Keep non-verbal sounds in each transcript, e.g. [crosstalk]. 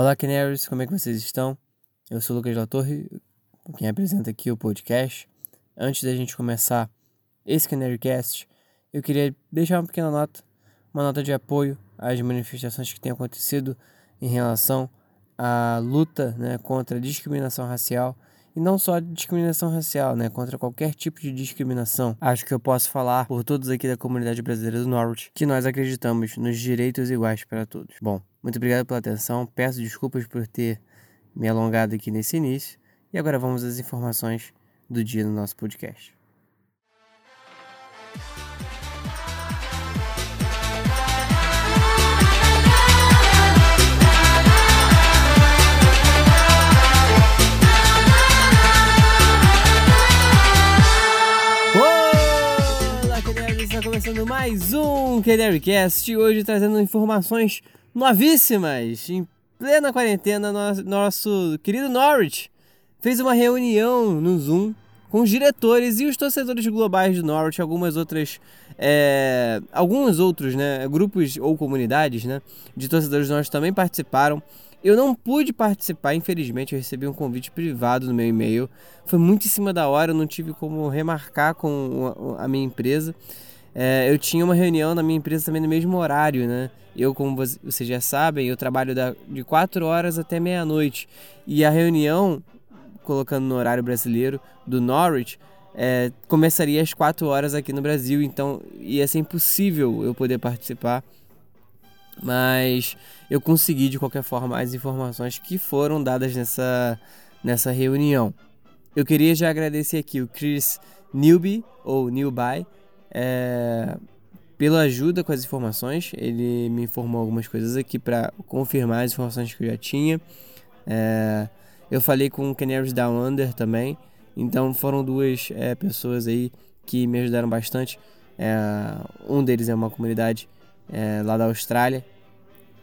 Olá, Canaries, como é que vocês estão? Eu sou o Lucas Latorre, quem apresenta aqui o podcast. Antes da gente começar esse Canarycast, eu queria deixar uma pequena nota, uma nota de apoio às manifestações que têm acontecido em relação à luta né, contra a discriminação racial e não só discriminação racial, né, contra qualquer tipo de discriminação. Acho que eu posso falar por todos aqui da comunidade brasileira do Norwich que nós acreditamos nos direitos iguais para todos. Bom, muito obrigado pela atenção. Peço desculpas por ter me alongado aqui nesse início. E agora vamos às informações do dia no nosso podcast. Começando mais um Canarycast. Hoje trazendo informações novíssimas. Em plena quarentena, nosso, nosso querido Norwich fez uma reunião no Zoom com os diretores e os torcedores globais do Norwich, algumas outras, é, alguns outros, né, grupos ou comunidades, né, de torcedores do Norwich também participaram. Eu não pude participar, infelizmente, eu recebi um convite privado no meu e-mail. Foi muito em cima da hora, eu não tive como remarcar com a minha empresa. É, eu tinha uma reunião na minha empresa também no mesmo horário, né? Eu, como vocês já sabem, eu trabalho da, de 4 horas até meia-noite. E a reunião, colocando no horário brasileiro, do Norwich, é, começaria às 4 horas aqui no Brasil. Então ia ser impossível eu poder participar. Mas eu consegui, de qualquer forma, as informações que foram dadas nessa, nessa reunião. Eu queria já agradecer aqui o Chris Newby, ou Newby, é, pela ajuda com as informações. Ele me informou algumas coisas aqui para confirmar as informações que eu já tinha. É, eu falei com o Canaries Down Under também. Então foram duas é, pessoas aí que me ajudaram bastante. É, um deles é uma comunidade é, lá da Austrália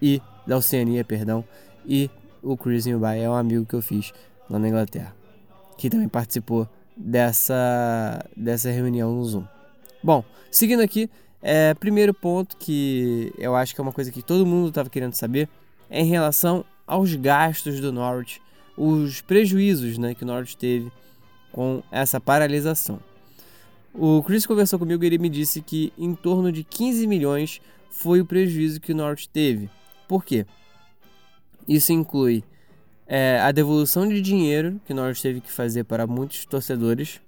e da Oceania, perdão. E o Chris Newby é um amigo que eu fiz lá na Inglaterra, que também participou dessa, dessa reunião no Zoom. Bom, seguindo aqui, é, primeiro ponto que eu acho que é uma coisa que todo mundo estava querendo saber é em relação aos gastos do Norwich, os prejuízos né, que o Norwich teve com essa paralisação. O Chris conversou comigo e ele me disse que em torno de 15 milhões foi o prejuízo que o Norwich teve. Por quê? Isso inclui é, a devolução de dinheiro que o Norwich teve que fazer para muitos torcedores,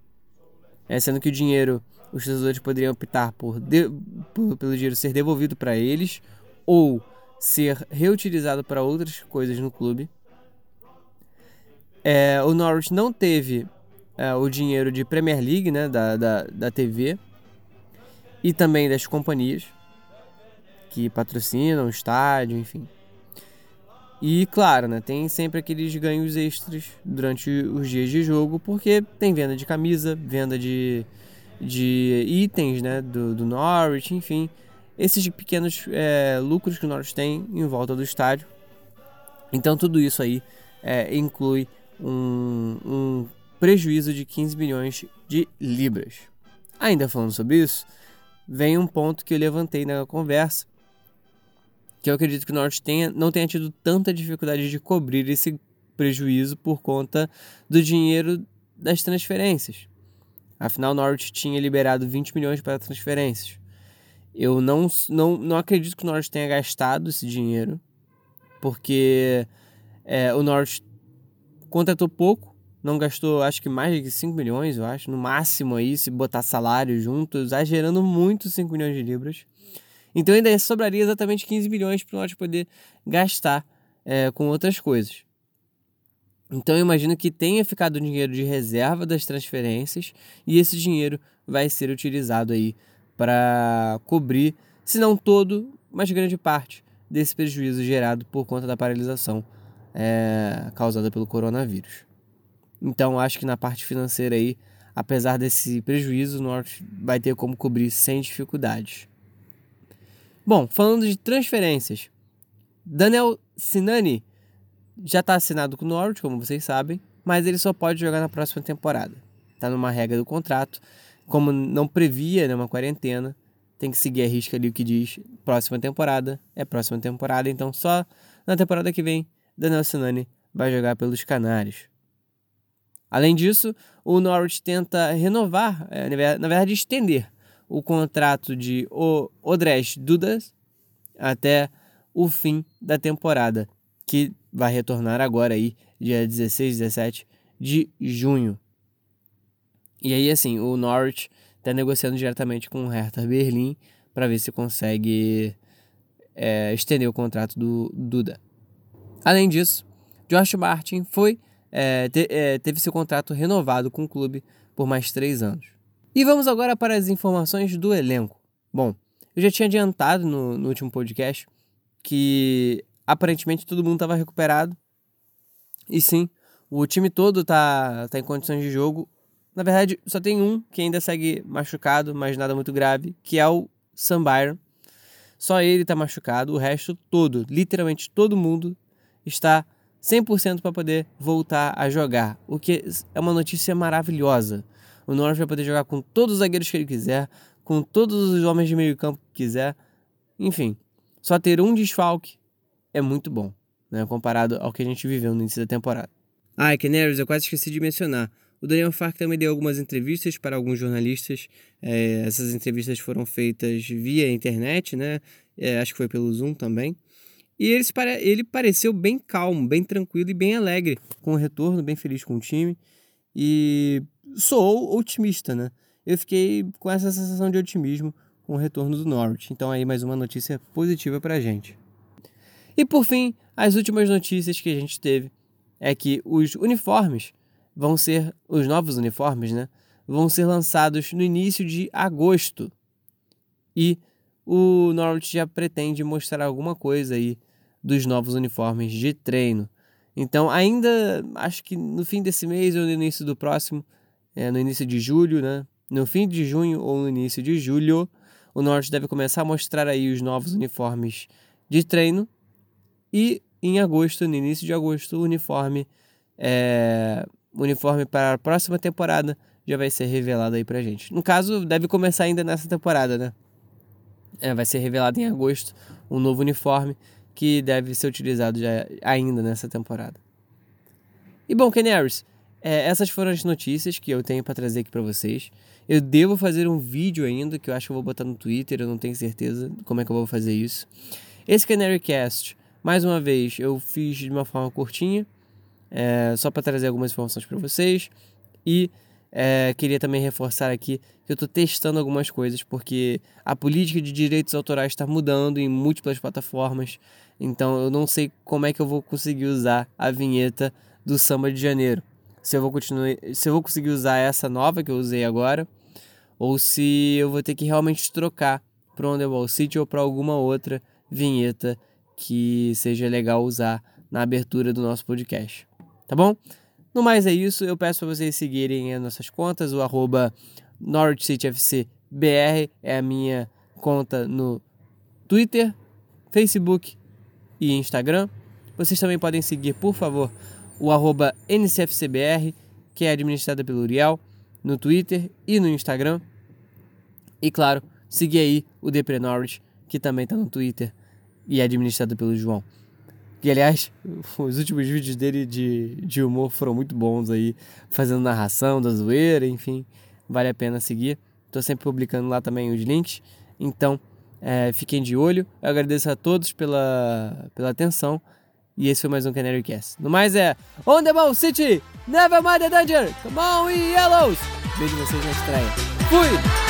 é, sendo que o dinheiro os torcedores poderiam optar por, de, por pelo dinheiro ser devolvido para eles ou ser reutilizado para outras coisas no clube. É, o Norwich não teve é, o dinheiro de Premier League, né, da, da, da TV, e também das companhias que patrocinam o estádio, enfim. E claro, né, tem sempre aqueles ganhos extras durante os dias de jogo, porque tem venda de camisa, venda de, de itens né, do, do Norwich, enfim, esses pequenos é, lucros que o Norwich tem em volta do estádio. Então tudo isso aí é, inclui um, um prejuízo de 15 milhões de libras. Ainda falando sobre isso, vem um ponto que eu levantei na conversa, que eu acredito que o Norte tenha, não tenha tido tanta dificuldade de cobrir esse prejuízo por conta do dinheiro das transferências. Afinal, Norwich tinha liberado 20 milhões para transferências. Eu não, não, não acredito que o Norwich tenha gastado esse dinheiro, porque é, o Norwich contratou pouco, não gastou acho que mais de 5 milhões, eu acho, no máximo aí, se botar salário junto, exagerando muito 5 milhões de libras. Então ainda sobraria exatamente 15 milhões para o Norwich poder gastar é, com outras coisas. Então eu imagino que tenha ficado dinheiro de reserva das transferências e esse dinheiro vai ser utilizado aí para cobrir, se não todo, mas grande parte desse prejuízo gerado por conta da paralisação é, causada pelo coronavírus. Então acho que na parte financeira aí, apesar desse prejuízo, o Norte vai ter como cobrir sem dificuldades. Bom, falando de transferências, Daniel Sinani já está assinado com o Norwich, como vocês sabem, mas ele só pode jogar na próxima temporada. Está numa regra do contrato, como não previa né, uma quarentena, tem que seguir a risca ali o que diz próxima temporada, é próxima temporada, então só na temporada que vem Daniel Sinani vai jogar pelos Canários. Além disso, o Norwich tenta renovar, é, na verdade estender, o contrato de Odres Dudas até o fim da temporada, que vai retornar agora aí, dia 16, 17 de junho. E aí, assim, o Norwich está negociando diretamente com o Hertha Berlim para ver se consegue é, estender o contrato do Duda. Além disso, Josh Martin foi é, te, é, teve seu contrato renovado com o clube por mais três anos. E vamos agora para as informações do elenco. Bom, eu já tinha adiantado no, no último podcast que aparentemente todo mundo estava recuperado. E sim, o time todo está tá em condições de jogo. Na verdade, só tem um que ainda segue machucado, mas nada muito grave, que é o Sam Byron. Só ele está machucado, o resto todo, literalmente todo mundo, está 100% para poder voltar a jogar, o que é uma notícia maravilhosa. O Norwich vai poder jogar com todos os zagueiros que ele quiser, com todos os homens de meio campo que quiser. Enfim, só ter um desfalque é muito bom, né, comparado ao que a gente viveu no início da temporada. Ah, Canaries, eu quase esqueci de mencionar. O Daniel Fark também deu algumas entrevistas para alguns jornalistas. É, essas entrevistas foram feitas via internet, né? É, acho que foi pelo Zoom também. E ele, ele pareceu bem calmo, bem tranquilo e bem alegre com o retorno, bem feliz com o time. E sou otimista, né? Eu fiquei com essa sensação de otimismo com o retorno do Norwich. Então aí mais uma notícia positiva pra gente. E por fim, as últimas notícias que a gente teve é que os uniformes vão ser os novos uniformes, né? Vão ser lançados no início de agosto. E o Norwich já pretende mostrar alguma coisa aí dos novos uniformes de treino. Então, ainda acho que no fim desse mês ou no início do próximo, é, no início de julho, né? No fim de junho ou no início de julho, o Norte deve começar a mostrar aí os novos uniformes de treino. E em agosto, no início de agosto, o uniforme é, uniforme para a próxima temporada já vai ser revelado aí pra gente. No caso, deve começar ainda nessa temporada, né? É, vai ser revelado em agosto um novo uniforme que deve ser utilizado já ainda nessa temporada. E bom, Canaries, é, essas foram as notícias que eu tenho para trazer aqui para vocês. Eu devo fazer um vídeo ainda que eu acho que eu vou botar no Twitter, eu não tenho certeza como é que eu vou fazer isso. Esse Canary Cast, mais uma vez, eu fiz de uma forma curtinha, é, só para trazer algumas informações para vocês. E é, queria também reforçar aqui que eu estou testando algumas coisas, porque a política de direitos autorais está mudando em múltiplas plataformas. Então eu não sei como é que eu vou conseguir usar a vinheta do Samba de Janeiro. Se eu vou continuar, se eu vou conseguir usar essa nova que eu usei agora, ou se eu vou ter que realmente trocar para o Underball City ou para alguma outra vinheta que seja legal usar na abertura do nosso podcast tá bom? No mais é isso, eu peço para vocês seguirem as nossas contas, o arroba é a minha conta no Twitter, Facebook e Instagram. Vocês também podem seguir, por favor, o arroba NCFCBR, que é administrada pelo Uriel, no Twitter e no Instagram. E claro, seguir aí o Depre Norwich, que também está no Twitter e é administrado pelo João. E aliás, [laughs] os últimos vídeos dele de, de humor foram muito bons aí, fazendo narração da zoeira, enfim, vale a pena seguir. Estou sempre publicando lá também os links, então é, fiquem de olho. Eu agradeço a todos pela, pela atenção e esse foi mais um Canary Cast. No mais é On the Ball City, Never Mind the Danger, Come on, we Yellows! Vejo vocês na estreia. Fui!